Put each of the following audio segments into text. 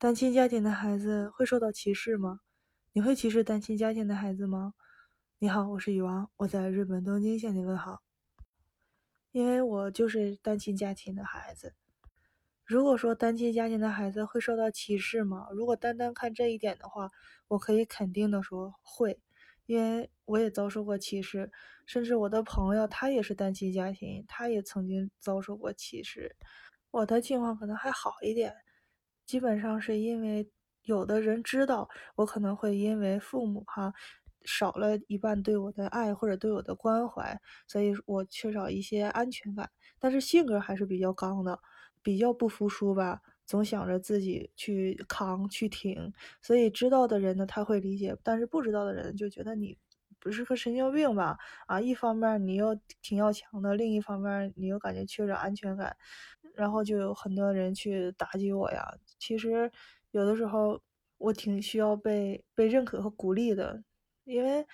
单亲家庭的孩子会受到歧视吗？你会歧视单亲家庭的孩子吗？你好，我是雨王，我在日本东京向你问好。因为我就是单亲家庭的孩子。如果说单亲家庭的孩子会受到歧视吗？如果单单看这一点的话，我可以肯定的说会，因为我也遭受过歧视，甚至我的朋友他也是单亲家庭，他也曾经遭受过歧视。我的情况可能还好一点。基本上是因为有的人知道我可能会因为父母哈少了一半对我的爱或者对我的关怀，所以我缺少一些安全感。但是性格还是比较刚的，比较不服输吧，总想着自己去扛去挺。所以知道的人呢他会理解，但是不知道的人就觉得你不是个神经病吧？啊，一方面你又挺要强的，另一方面你又感觉缺少安全感。然后就有很多人去打击我呀。其实有的时候我挺需要被被认可和鼓励的，因为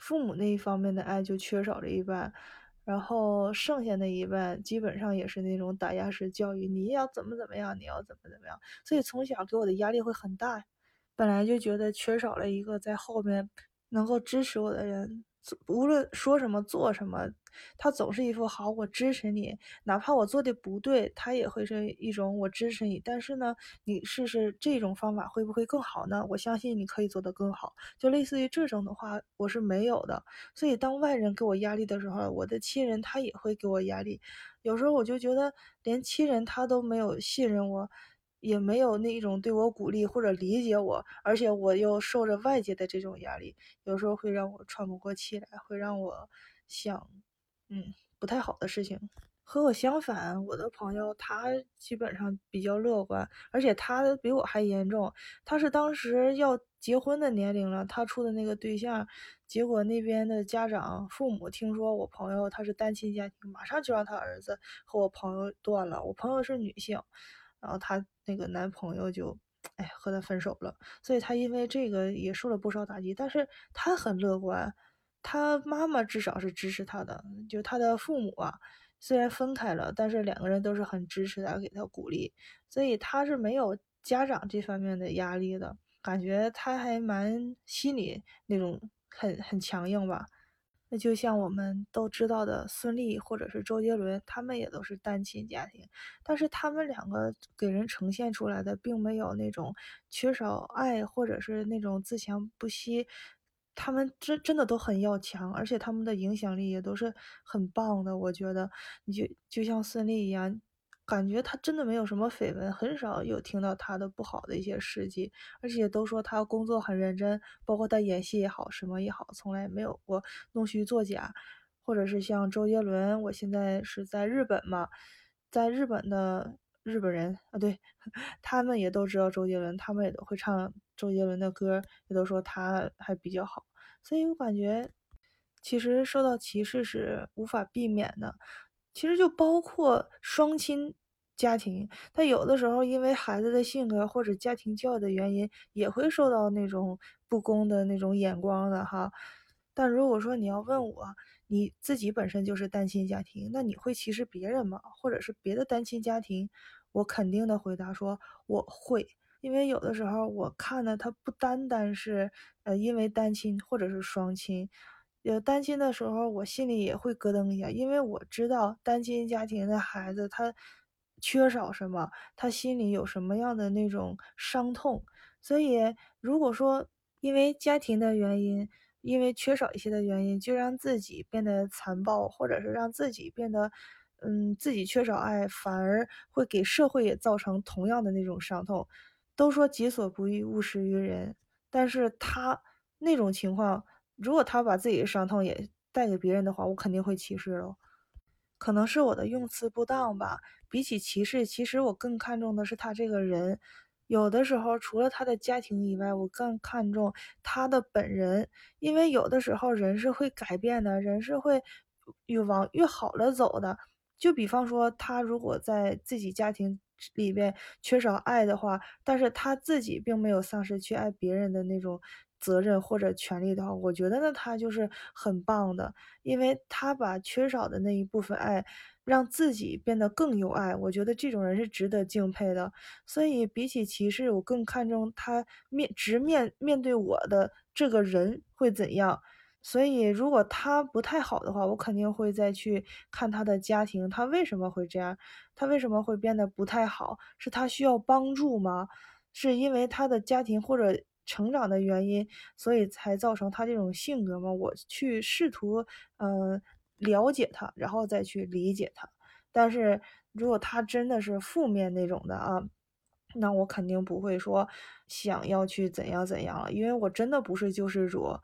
父母那一方面的爱就缺少了一半，然后剩下那一半基本上也是那种打压式教育，你要怎么怎么样，你要怎么怎么样，所以从小给我的压力会很大。本来就觉得缺少了一个在后面能够支持我的人。无论说什么做什么，他总是一副好，我支持你，哪怕我做的不对，他也会是一种我支持你。但是呢，你试试这种方法会不会更好呢？我相信你可以做得更好。就类似于这种的话，我是没有的。所以当外人给我压力的时候，我的亲人他也会给我压力。有时候我就觉得，连亲人他都没有信任我。也没有那种对我鼓励或者理解我，而且我又受着外界的这种压力，有时候会让我喘不过气来，会让我想，嗯，不太好的事情。和我相反，我的朋友他基本上比较乐观，而且他比我还严重。他是当时要结婚的年龄了，他处的那个对象，结果那边的家长父母听说我朋友他是单亲家庭，马上就让他儿子和我朋友断了。我朋友是女性。然后她那个男朋友就，哎，和她分手了，所以她因为这个也受了不少打击。但是她很乐观，她妈妈至少是支持她的，就她的父母啊，虽然分开了，但是两个人都是很支持她，给她鼓励，所以她是没有家长这方面的压力的，感觉她还蛮心理那种很很强硬吧。那就像我们都知道的孙俪或者是周杰伦，他们也都是单亲家庭，但是他们两个给人呈现出来的并没有那种缺少爱或者是那种自强不息，他们真真的都很要强，而且他们的影响力也都是很棒的。我觉得，你就就像孙俪一样。感觉他真的没有什么绯闻，很少有听到他的不好的一些事迹，而且都说他工作很认真，包括他演戏也好，什么也好，从来没有过弄虚作假。或者是像周杰伦，我现在是在日本嘛，在日本的日本人啊，对 他们也都知道周杰伦，他们也都会唱周杰伦的歌，也都说他还比较好。所以我感觉，其实受到歧视是无法避免的。其实就包括双亲家庭，他有的时候因为孩子的性格或者家庭教育的原因，也会受到那种不公的那种眼光的哈。但如果说你要问我，你自己本身就是单亲家庭，那你会歧视别人吗？或者是别的单亲家庭？我肯定的回答说我会，因为有的时候我看的他不单单是呃因为单亲或者是双亲。有单亲的时候，我心里也会咯噔一下，因为我知道单亲家庭的孩子他缺少什么，他心里有什么样的那种伤痛。所以，如果说因为家庭的原因，因为缺少一些的原因，就让自己变得残暴，或者是让自己变得，嗯，自己缺少爱，反而会给社会也造成同样的那种伤痛。都说己所不欲，勿施于人，但是他那种情况。如果他把自己的伤痛也带给别人的话，我肯定会歧视喽。可能是我的用词不当吧。比起歧视，其实我更看重的是他这个人。有的时候，除了他的家庭以外，我更看重他的本人。因为有的时候，人是会改变的，人是会越往越好了走的。就比方说，他如果在自己家庭里边缺少爱的话，但是他自己并没有丧失去爱别人的那种。责任或者权利的话，我觉得呢，他就是很棒的，因为他把缺少的那一部分爱，让自己变得更有爱。我觉得这种人是值得敬佩的。所以比起歧视，我更看重他面直面面对我的这个人会怎样。所以如果他不太好的话，我肯定会再去看他的家庭，他为什么会这样？他为什么会变得不太好？是他需要帮助吗？是因为他的家庭或者？成长的原因，所以才造成他这种性格嘛？我去试图，嗯，了解他，然后再去理解他。但是如果他真的是负面那种的啊，那我肯定不会说想要去怎样怎样了，因为我真的不是救世主。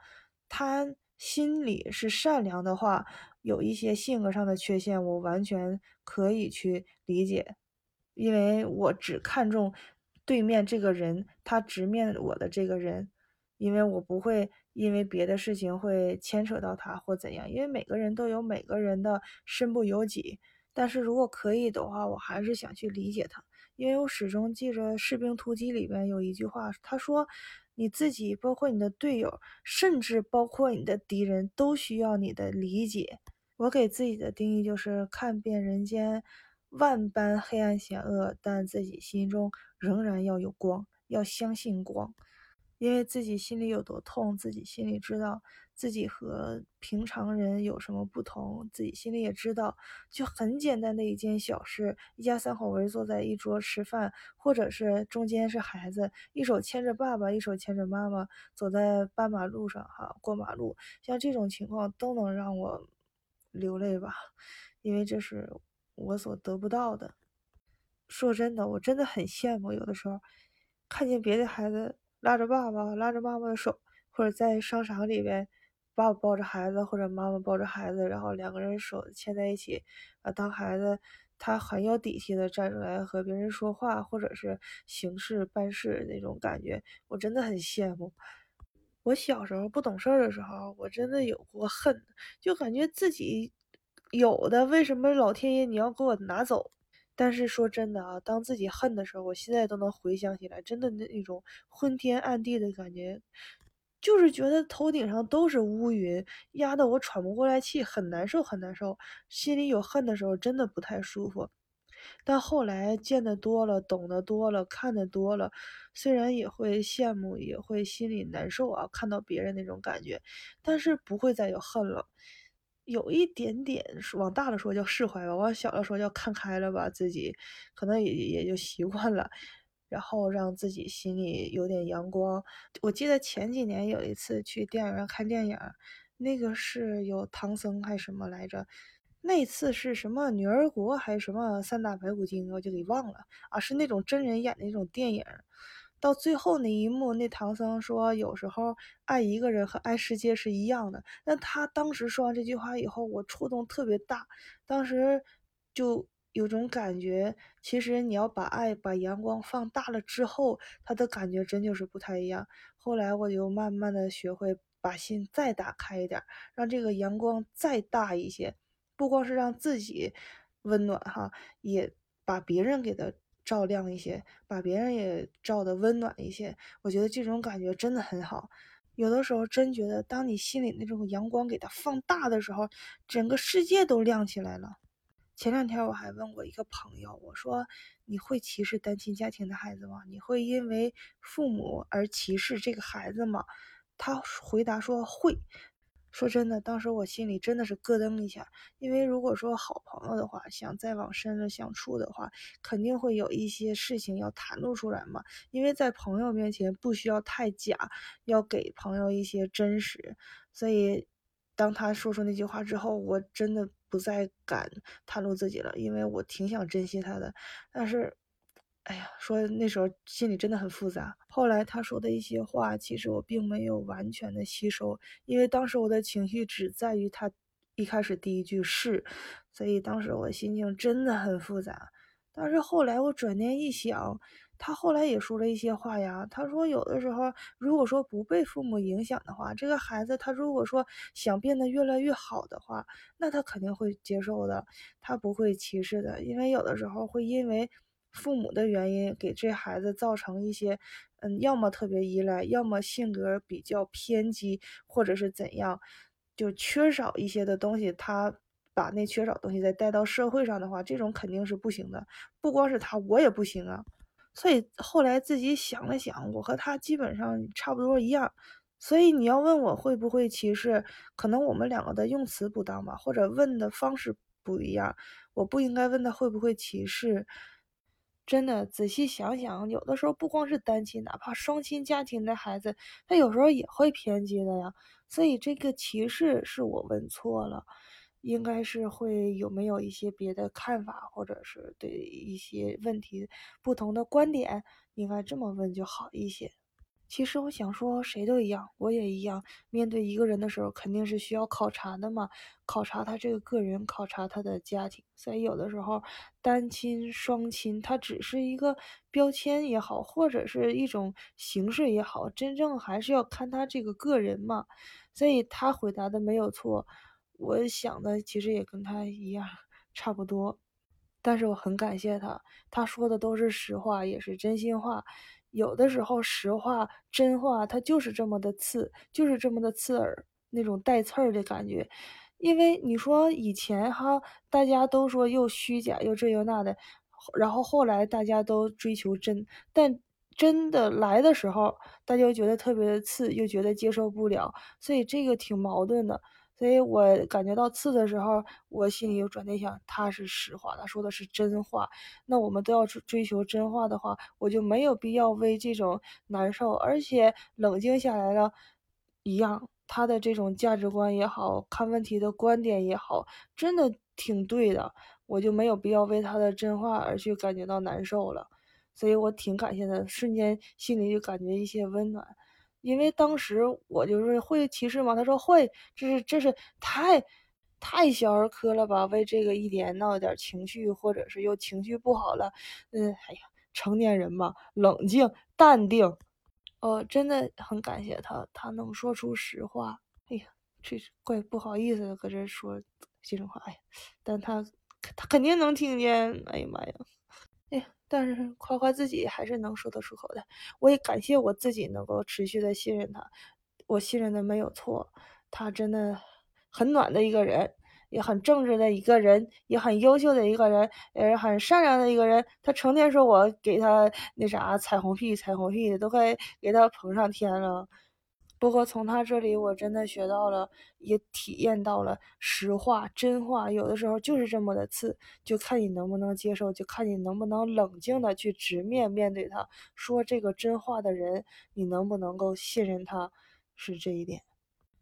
他心里是善良的话，有一些性格上的缺陷，我完全可以去理解，因为我只看重。对面这个人，他直面我的这个人，因为我不会因为别的事情会牵扯到他或怎样，因为每个人都有每个人的身不由己。但是如果可以的话，我还是想去理解他，因为我始终记着《士兵突击》里面有一句话，他说：“你自己，包括你的队友，甚至包括你的敌人，都需要你的理解。”我给自己的定义就是看遍人间。万般黑暗险恶，但自己心中仍然要有光，要相信光，因为自己心里有多痛，自己心里知道，自己和平常人有什么不同，自己心里也知道。就很简单的一件小事，一家三口围坐在一桌吃饭，或者是中间是孩子，一手牵着爸爸，一手牵着妈妈，走在斑马路上，哈，过马路，像这种情况都能让我流泪吧，因为这是。我所得不到的，说真的，我真的很羡慕。有的时候看见别的孩子拉着爸爸、拉着妈妈的手，或者在商场里边，爸爸抱着孩子，或者妈妈抱着孩子，然后两个人手牵在一起，啊，当孩子他很有底气的站出来和别人说话，或者是行事办事那种感觉，我真的很羡慕。我小时候不懂事儿的时候，我真的有过恨，就感觉自己。有的为什么老天爷你要给我拿走？但是说真的啊，当自己恨的时候，我现在都能回想起来，真的那种昏天暗地的感觉，就是觉得头顶上都是乌云，压得我喘不过来气，很难受，很难受。心里有恨的时候，真的不太舒服。但后来见得多了，懂得多了，看得多了，虽然也会羡慕，也会心里难受啊，看到别人那种感觉，但是不会再有恨了。有一点点往大了说叫释怀吧，往小了说叫看开了吧。自己可能也也就习惯了，然后让自己心里有点阳光。我记得前几年有一次去电影院看电影，那个是有唐僧还是什么来着？那次是什么女儿国还是什么三打白骨精，我就给忘了啊，是那种真人演的那种电影。到最后那一幕，那唐僧说：“有时候爱一个人和爱世界是一样的。”那他当时说完这句话以后，我触动特别大，当时就有种感觉，其实你要把爱、把阳光放大了之后，他的感觉真就是不太一样。后来我就慢慢的学会把心再打开一点，让这个阳光再大一些，不光是让自己温暖哈，也把别人给他。照亮一些，把别人也照得温暖一些。我觉得这种感觉真的很好。有的时候真觉得，当你心里那种阳光给它放大的时候，整个世界都亮起来了。前两天我还问过一个朋友，我说：“你会歧视单亲家庭的孩子吗？你会因为父母而歧视这个孩子吗？”他回答说：“会。”说真的，当时我心里真的是咯噔一下，因为如果说好朋友的话，想再往深了相处的话，肯定会有一些事情要袒露出来嘛。因为在朋友面前不需要太假，要给朋友一些真实。所以，当他说出那句话之后，我真的不再敢袒露自己了，因为我挺想珍惜他的，但是。哎呀，说那时候心里真的很复杂。后来他说的一些话，其实我并没有完全的吸收，因为当时我的情绪只在于他一开始第一句是，所以当时我心情真的很复杂。但是后来我转念一想，他后来也说了一些话呀。他说有的时候，如果说不被父母影响的话，这个孩子他如果说想变得越来越好的话，那他肯定会接受的，他不会歧视的，因为有的时候会因为。父母的原因给这孩子造成一些，嗯，要么特别依赖，要么性格比较偏激，或者是怎样，就缺少一些的东西，他把那缺少东西再带到社会上的话，这种肯定是不行的。不光是他，我也不行啊。所以后来自己想了想，我和他基本上差不多一样。所以你要问我会不会歧视，可能我们两个的用词不当吧，或者问的方式不一样。我不应该问他会不会歧视。真的仔细想想，有的时候不光是单亲，哪怕双亲家庭的孩子，他有时候也会偏激的呀。所以这个歧视是我问错了。应该是会有没有一些别的看法，或者是对一些问题不同的观点，应该这么问就好一些。其实我想说，谁都一样，我也一样。面对一个人的时候，肯定是需要考察的嘛，考察他这个个人，考察他的家庭。所以有的时候，单亲、双亲，他只是一个标签也好，或者是一种形式也好，真正还是要看他这个个人嘛。所以他回答的没有错。我想的其实也跟他一样，差不多，但是我很感谢他，他说的都是实话，也是真心话。有的时候实话、真话，它就是这么的刺，就是这么的刺耳，那种带刺儿的感觉。因为你说以前哈，大家都说又虚假又这又那的，然后后来大家都追求真，但真的来的时候，大家又觉得特别的刺，又觉得接受不了，所以这个挺矛盾的。所以我感觉到刺的时候，我心里又转念想，他是实话，他说的是真话。那我们都要追追求真话的话，我就没有必要为这种难受。而且冷静下来了，一样，他的这种价值观也好看问题的观点也好，真的挺对的。我就没有必要为他的真话而去感觉到难受了。所以我挺感谢他，瞬间心里就感觉一些温暖。因为当时我就是会歧视嘛，他说会，这是这是太太小儿科了吧？为这个一点闹点情绪，或者是又情绪不好了，嗯，哎呀，成年人嘛，冷静淡定。哦，真的很感谢他，他能说出实话。哎呀，这怪不好意思的，搁这说心里话。哎呀，但他他肯定能听见。哎呀妈呀！但是夸夸自己还是能说得出口的，我也感谢我自己能够持续的信任他，我信任的没有错，他真的很暖的一个人，也很正直的一个人，也很优秀的一个人，也是很善良的一个人。他成天说我给他那啥彩虹屁，彩虹屁的都快给他捧上天了。不过从他这里，我真的学到了，也体验到了实话、真话，有的时候就是这么的刺，就看你能不能接受，就看你能不能冷静的去直面面对他，说这个真话的人，你能不能够信任他，是这一点。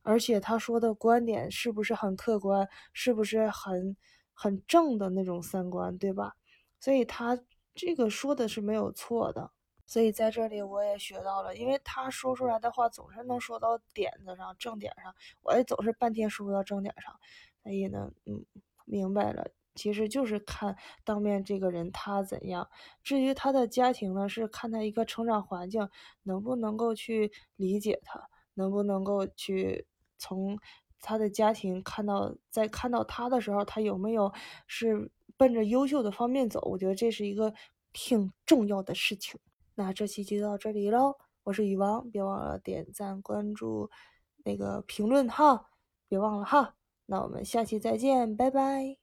而且他说的观点是不是很客观，是不是很很正的那种三观，对吧？所以他这个说的是没有错的。所以在这里我也学到了，因为他说出来的话总是能说到点子上、正点上，我也总是半天说不到正点上。所以呢，嗯，明白了，其实就是看当面这个人他怎样。至于他的家庭呢，是看他一个成长环境能不能够去理解他，能不能够去从他的家庭看到，在看到他的时候，他有没有是奔着优秀的方面走。我觉得这是一个挺重要的事情。那这期就到这里喽，我是雨王，别忘了点赞、关注、那个评论哈，别忘了哈。那我们下期再见，拜拜。